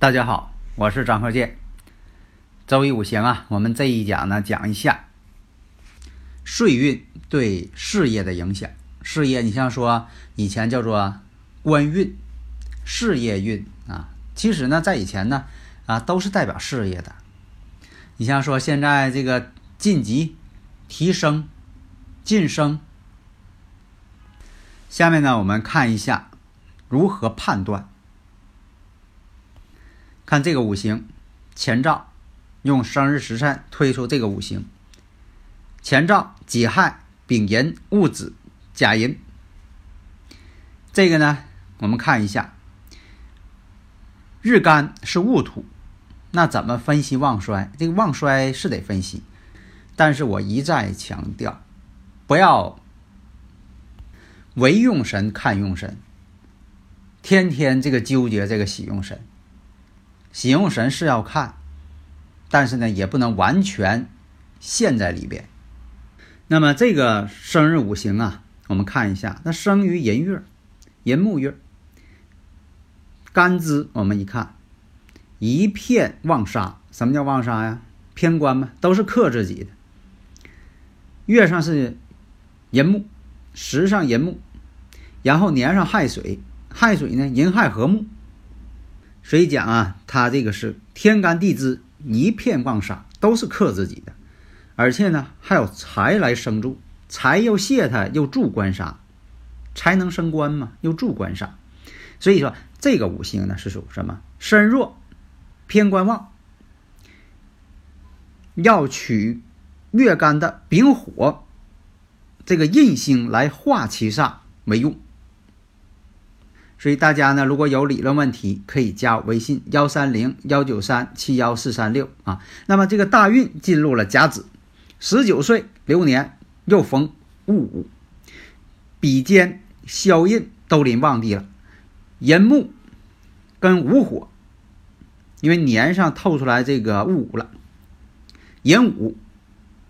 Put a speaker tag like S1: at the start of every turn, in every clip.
S1: 大家好，我是张鹤剑。周易五行啊，我们这一讲呢，讲一下岁运对事业的影响。事业，你像说以前叫做官运、事业运啊，其实呢，在以前呢啊，都是代表事业的。你像说现在这个晋级、提升、晋升。下面呢，我们看一下如何判断。看这个五行，前兆，用生日时辰推出这个五行。前兆己亥、丙寅、戊子、甲寅。这个呢，我们看一下，日干是戊土，那怎么分析旺衰？这个旺衰是得分析，但是我一再强调，不要唯用神看用神，天天这个纠结这个喜用神。喜用神是要看，但是呢，也不能完全陷在里边。那么这个生日五行啊，我们看一下，那生于寅月、寅木月，干支我们一看，一片旺杀。什么叫旺杀呀？偏官嘛，都是克自己的。月上是寅木，时上寅木，然后年上亥水，亥水呢，寅亥合木。所以讲啊，他这个是天干地支一片旺杀，都是克自己的，而且呢还有财来生助，财又泄他，又助官杀，才能升官嘛，又助官杀。所以说这个五行呢是属什么？身弱，偏官旺，要取月干的丙火这个印星来化其煞为用。所以大家呢，如果有理论问题，可以加微信幺三零幺九三七幺四三六啊。那么这个大运进入了甲子，十九岁流年又逢戊午，比肩消印都临旺地了，寅木跟午火，因为年上透出来这个戊午了，寅午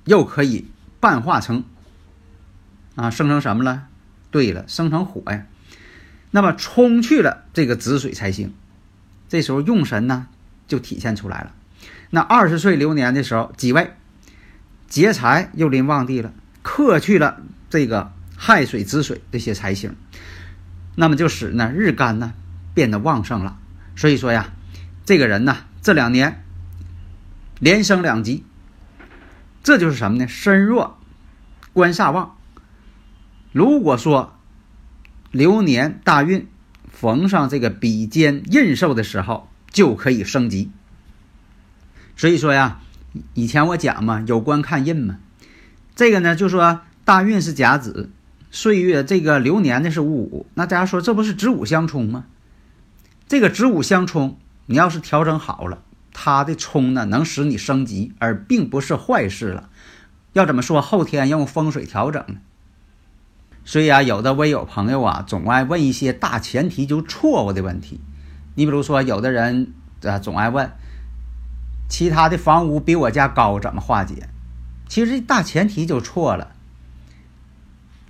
S1: 又可以半化成啊，生成什么了？对了，生成火呀。那么冲去了这个子水才行，这时候用神呢就体现出来了。那二十岁流年的时候，己未劫财又临旺地了，克去了这个亥水子水这些财星，那么就使呢日干呢变得旺盛了。所以说呀，这个人呢这两年连升两级，这就是什么呢？身弱官煞旺。如果说流年大运逢上这个比肩印寿的时候，就可以升级。所以说呀，以前我讲嘛，有官看印嘛，这个呢就说大运是甲子，岁月这个流年的是戊午，那大家说这不是子午相冲吗？这个子午相冲，你要是调整好了，它的冲呢能使你升级，而并不是坏事了。要怎么说后天用风水调整？所以啊，有的微友朋友啊，总爱问一些大前提就错误的问题。你比如说，有的人啊，总爱问。其他的房屋比我家高，怎么化解？其实大前提就错了。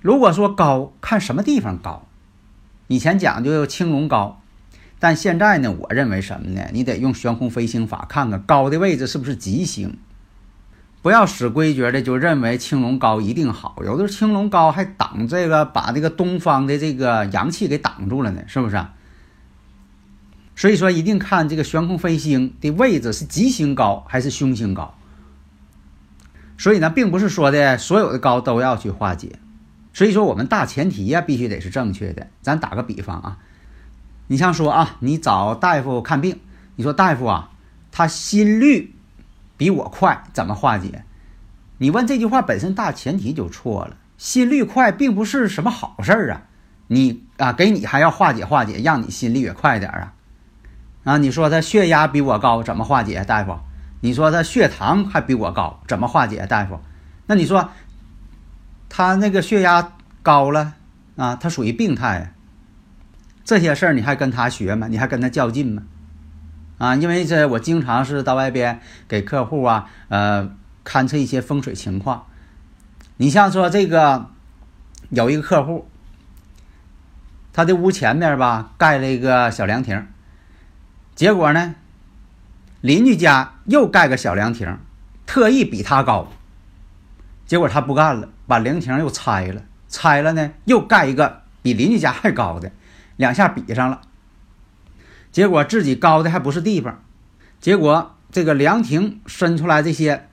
S1: 如果说高，看什么地方高。以前讲究青龙高，但现在呢，我认为什么呢？你得用悬空飞行法，看看高的位置是不是吉星。不要死规矩的就认为青龙高一定好，有的青龙高还挡这个，把这个东方的这个阳气给挡住了呢，是不是？所以说，一定看这个悬空飞星的位置是吉星高还是凶星高。所以呢，并不是说的所有的高都要去化解。所以说，我们大前提呀，必须得是正确的。咱打个比方啊，你像说啊，你找大夫看病，你说大夫啊，他心率比我快，怎么化解？你问这句话本身大前提就错了。心率快并不是什么好事儿啊，你啊，给你还要化解化解，让你心率也快点啊。啊，你说他血压比我高，怎么化解，大夫？你说他血糖还比我高，怎么化解，大夫？那你说他那个血压高了啊，他属于病态。这些事儿你还跟他学吗？你还跟他较劲吗？啊，因为这我经常是到外边给客户啊，呃，勘测一些风水情况。你像说这个有一个客户，他的屋前面吧盖了一个小凉亭。结果呢，邻居家又盖个小凉亭，特意比他高。结果他不干了，把凉亭又拆了，拆了呢又盖一个比邻居家还高的，两下比上了。结果自己高的还不是地方，结果这个凉亭伸出来这些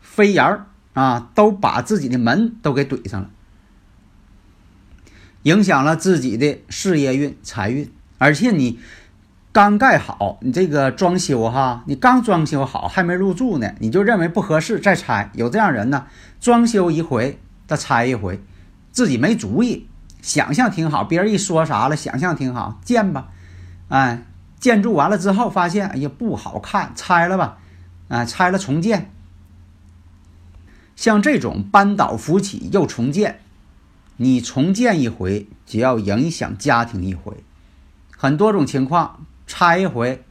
S1: 飞檐儿啊，都把自己的门都给怼上了，影响了自己的事业运、财运，而且你。刚盖好，你这个装修哈，你刚装修好还没入住呢，你就认为不合适再拆。有这样人呢，装修一回他拆一回，自己没主意，想象挺好，别人一说啥了，想象挺好，建吧，哎，建筑完了之后发现，哎呀不好看，拆了吧，哎，拆了重建。像这种扳倒扶起又重建，你重建一回就要影响家庭一回，很多种情况。拆一回，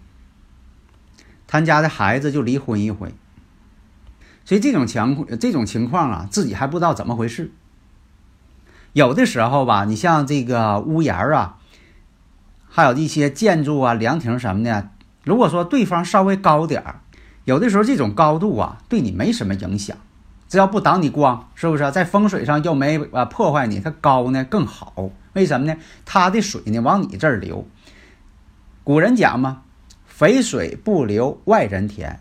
S1: 他家的孩子就离婚一回，所以这种情这种情况啊，自己还不知道怎么回事。有的时候吧，你像这个屋檐啊，还有一些建筑啊、凉亭什么的，如果说对方稍微高点儿，有的时候这种高度啊，对你没什么影响，只要不挡你光，是不是？在风水上又没啊破坏你，它高呢更好。为什么呢？它的水呢往你这儿流。古人讲嘛，肥水不流外人田，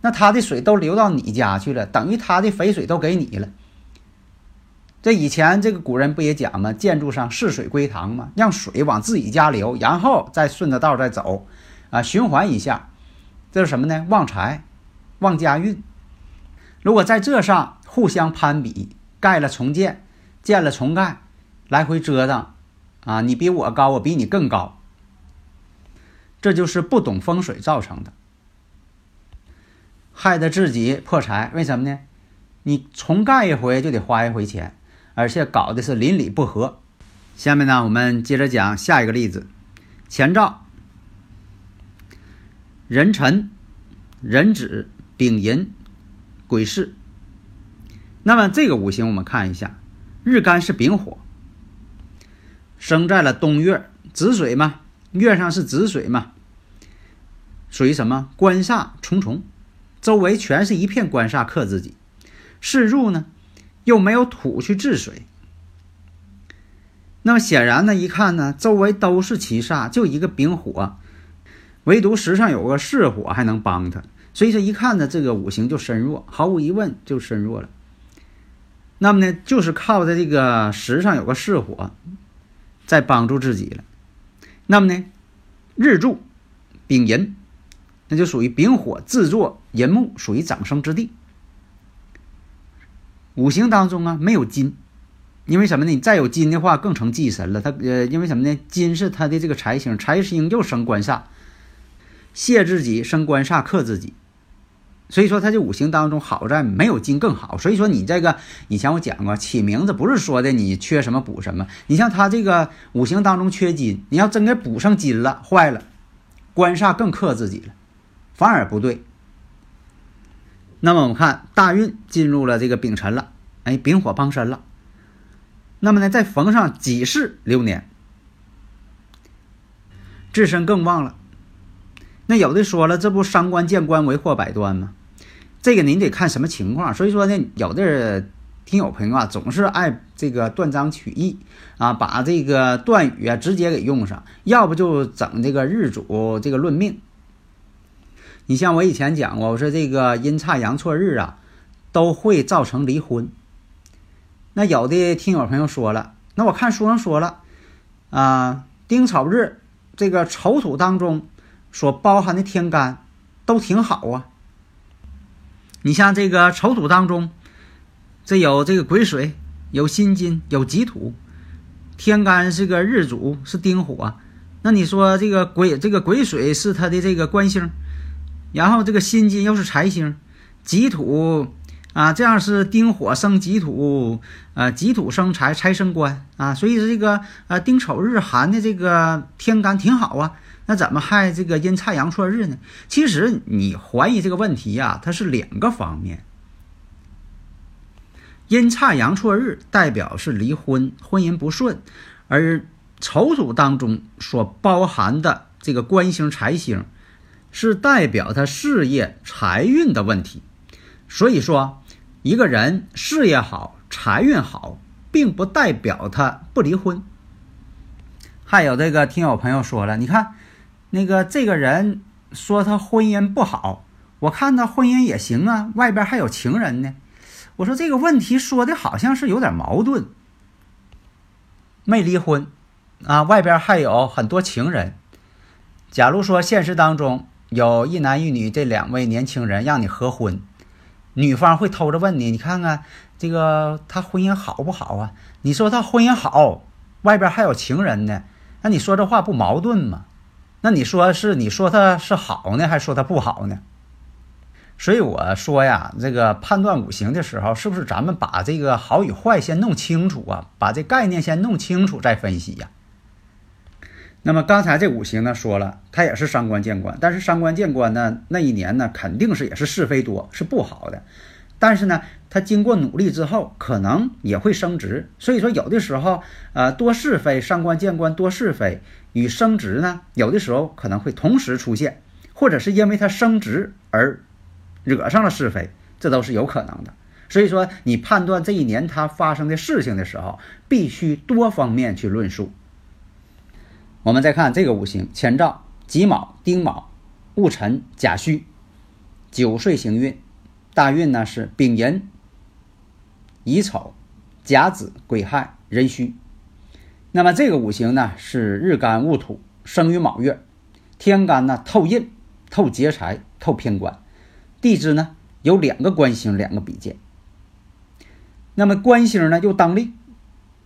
S1: 那他的水都流到你家去了，等于他的肥水都给你了。这以前这个古人不也讲吗？建筑上逝水归堂嘛，让水往自己家流，然后再顺着道再走，啊，循环一下，这是什么呢？旺财，旺家运。如果在这上互相攀比，盖了重建，建了重盖，来回折腾，啊，你比我高，我比你更高。这就是不懂风水造成的，害得自己破财。为什么呢？你重盖一回就得花一回钱，而且搞的是邻里不和。下面呢，我们接着讲下一个例子：前兆，壬辰、壬子、丙寅、癸巳。那么这个五行我们看一下，日干是丙火，生在了冬月，子水嘛。月上是子水嘛，属于什么？官煞重重，周围全是一片官煞克自己。巳入呢，又没有土去治水。那么显然呢，一看呢，周围都是七煞，就一个丙火，唯独石上有个巳火还能帮他。所以说一看呢，这个五行就身弱，毫无疑问就身弱了。那么呢，就是靠在这个石上有个巳火。在帮助自己了。那么呢，日柱丙寅，那就属于丙火制作寅木，属于长生之地。五行当中啊没有金，因为什么呢？你再有金的话更成忌神了。它呃，因为什么呢？金是它的这个财星，财星又生官煞，泄自己生官煞克自己。所以说，它这五行当中好在没有金更好。所以说，你这个以前我讲过，起名字不是说的你缺什么补什么。你像它这个五行当中缺金，你要真给补上金了，坏了，官煞更克自己了，反而不对。那么我们看大运进入了这个丙辰了，哎，丙火帮身了。那么呢，再逢上己巳流年，自身更旺了。那有的说了，这不伤官见官为祸百端吗？这个您得看什么情况，所以说呢，有的听友朋友啊，总是爱这个断章取义啊，把这个断语啊直接给用上，要不就整这个日主这个论命。你像我以前讲过，我说这个阴差阳错日啊，都会造成离婚。那有的听友朋友说了，那我看书上说了啊，丁丑日这个丑土当中所包含的天干都挺好啊。你像这个丑土当中，这有这个癸水，有辛金，有己土，天干是个日主是丁火，那你说这个癸这个癸水是他的这个官星，然后这个辛金又是财星，己土啊，这样是丁火生己土，啊己土生财，财生官啊，所以这个啊丁丑日寒的这个天干挺好啊。那怎么还这个阴差阳错日呢？其实你怀疑这个问题呀，它是两个方面。阴差阳错日代表是离婚，婚姻不顺，而丑土当中所包含的这个官星财星，是代表他事业财运的问题。所以说，一个人事业好、财运好，并不代表他不离婚。还有这个听友朋友说了，你看。那个这个人说他婚姻不好，我看他婚姻也行啊，外边还有情人呢。我说这个问题说的好像是有点矛盾，没离婚啊，外边还有很多情人。假如说现实当中有一男一女这两位年轻人让你合婚，女方会偷着问你，你看看这个他婚姻好不好啊？你说他婚姻好，外边还有情人呢，那你说这话不矛盾吗？那你说是你说他是好呢，还说他不好呢？所以我说呀，这个判断五行的时候，是不是咱们把这个好与坏先弄清楚啊？把这概念先弄清楚再分析呀。那么刚才这五行呢，说了，它也是伤官见官，但是伤官见官呢，那一年呢，肯定是也是是非多，是不好的。但是呢，他经过努力之后，可能也会升职。所以说，有的时候，呃，多是非，伤官见官多是非，与升职呢，有的时候可能会同时出现，或者是因为他升职而惹上了是非，这都是有可能的。所以说，你判断这一年他发生的事情的时候，必须多方面去论述。我们再看这个五行：乾兆、己卯、丁卯、戊辰、甲戌，九岁行运。大运呢是丙寅、乙丑、甲子、癸亥、壬戌。那么这个五行呢是日干戊土，生于卯月，天干呢透印、透劫财、透偏官，地支呢有两个官星，两个比肩。那么官星呢又当令，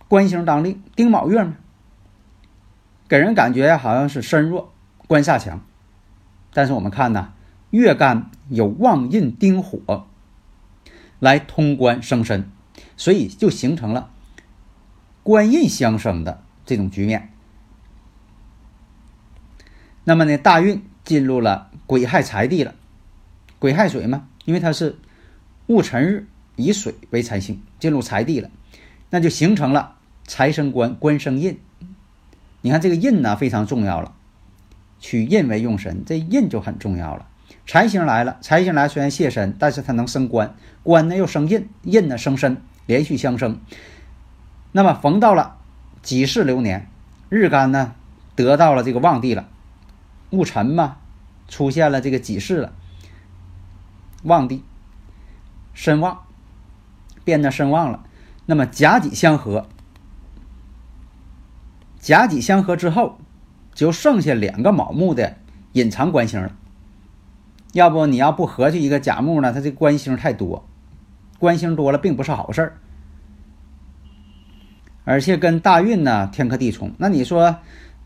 S1: 官星当令，丁卯月嘛，给人感觉好像是身弱，官煞强。但是我们看呢。月干有旺印丁火来通关生身，所以就形成了官印相生的这种局面。那么呢，大运进入了癸亥财地了，癸亥水嘛，因为它是戊辰日以水为财星，进入财地了，那就形成了财生官，官生印。你看这个印呢非常重要了，取印为用神，这印就很重要了。财星来了，财星来虽然泄身，但是它能生官，官呢又生印，印呢生身，连续相生。那么逢到了己巳流年，日干呢得到了这个旺地了，戊辰嘛出现了这个己巳了，旺地身旺，变得身旺了。那么甲己相合，甲己相合之后，就剩下两个卯木的隐藏官星了。要不你要不合计一个甲木呢，它这官星太多，官星多了并不是好事儿。而且跟大运呢天克地冲，那你说，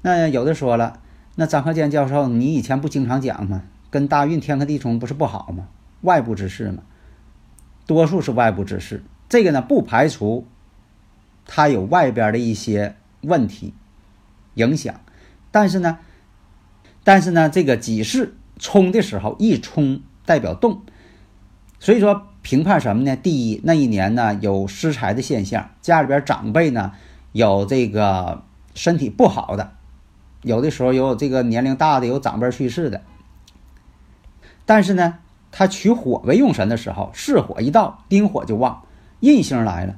S1: 那有的说了，那张克健教授，你以前不经常讲吗？跟大运天克地冲不是不好吗？外部之事嘛，多数是外部之事。这个呢不排除，它有外边的一些问题影响，但是呢，但是呢，这个己巳冲的时候一冲代表动，所以说。评判什么呢？第一，那一年呢有失财的现象，家里边长辈呢有这个身体不好的，有的时候有这个年龄大的，有长辈去世的。但是呢，他取火为用神的时候，巳火一到，丁火就旺，印星来了，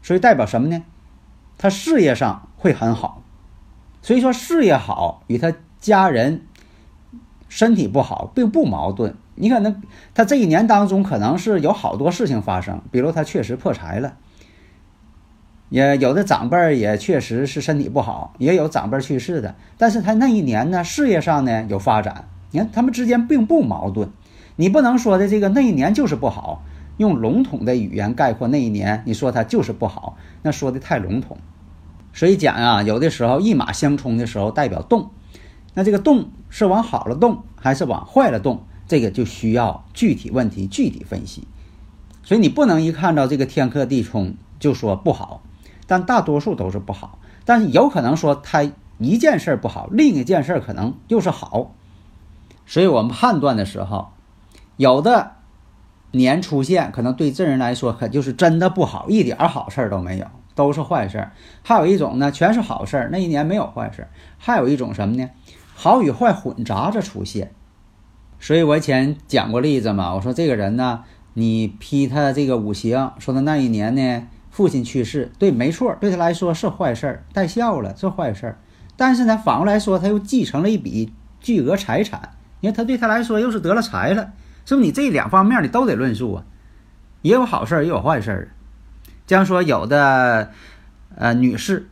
S1: 所以代表什么呢？他事业上会很好，所以说事业好与他家人身体不好并不矛盾。你可能他这一年当中可能是有好多事情发生，比如他确实破财了，也有的长辈也确实是身体不好，也有长辈去世的。但是他那一年呢，事业上呢有发展，你看他们之间并不矛盾。你不能说的这个那一年就是不好，用笼统的语言概括那一年，你说他就是不好，那说的太笼统。所以讲啊，有的时候一马相冲的时候代表动，那这个动是往好了动还是往坏了动？这个就需要具体问题具体分析，所以你不能一看到这个天克地冲就说不好，但大多数都是不好。但是有可能说他一件事不好，另一件事可能又是好。所以我们判断的时候，有的年出现可能对这人来说可就是真的不好，一点好事都没有，都是坏事儿。还有一种呢，全是好事儿，那一年没有坏事儿。还有一种什么呢？好与坏混杂着出现。所以我以前讲过例子嘛，我说这个人呢，你批他这个五行，说他那一年呢父亲去世，对，没错，对他来说是坏事儿，带孝了是坏事儿。但是呢，反过来说，他又继承了一笔巨额财产，因为他对他来说又是得了财了，是不是？你这两方面你都得论述啊，也有好事儿，也有坏事儿。这样说，有的呃女士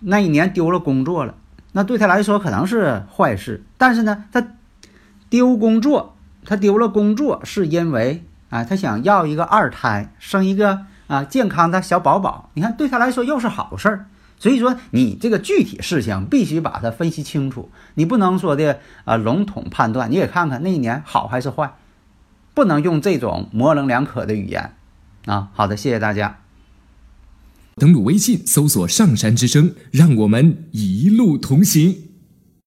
S1: 那一年丢了工作了，那对她来说可能是坏事，但是呢，她。丢工作，她丢了工作是因为啊，她想要一个二胎，生一个啊健康的小宝宝。你看，对她来说又是好事儿。所以说，你这个具体事情必须把它分析清楚，你不能说的啊笼统判断。你也看看那一年好还是坏，不能用这种模棱两可的语言啊。好的，谢谢大家。
S2: 登录微信，搜索“上山之声”，让我们一路同行。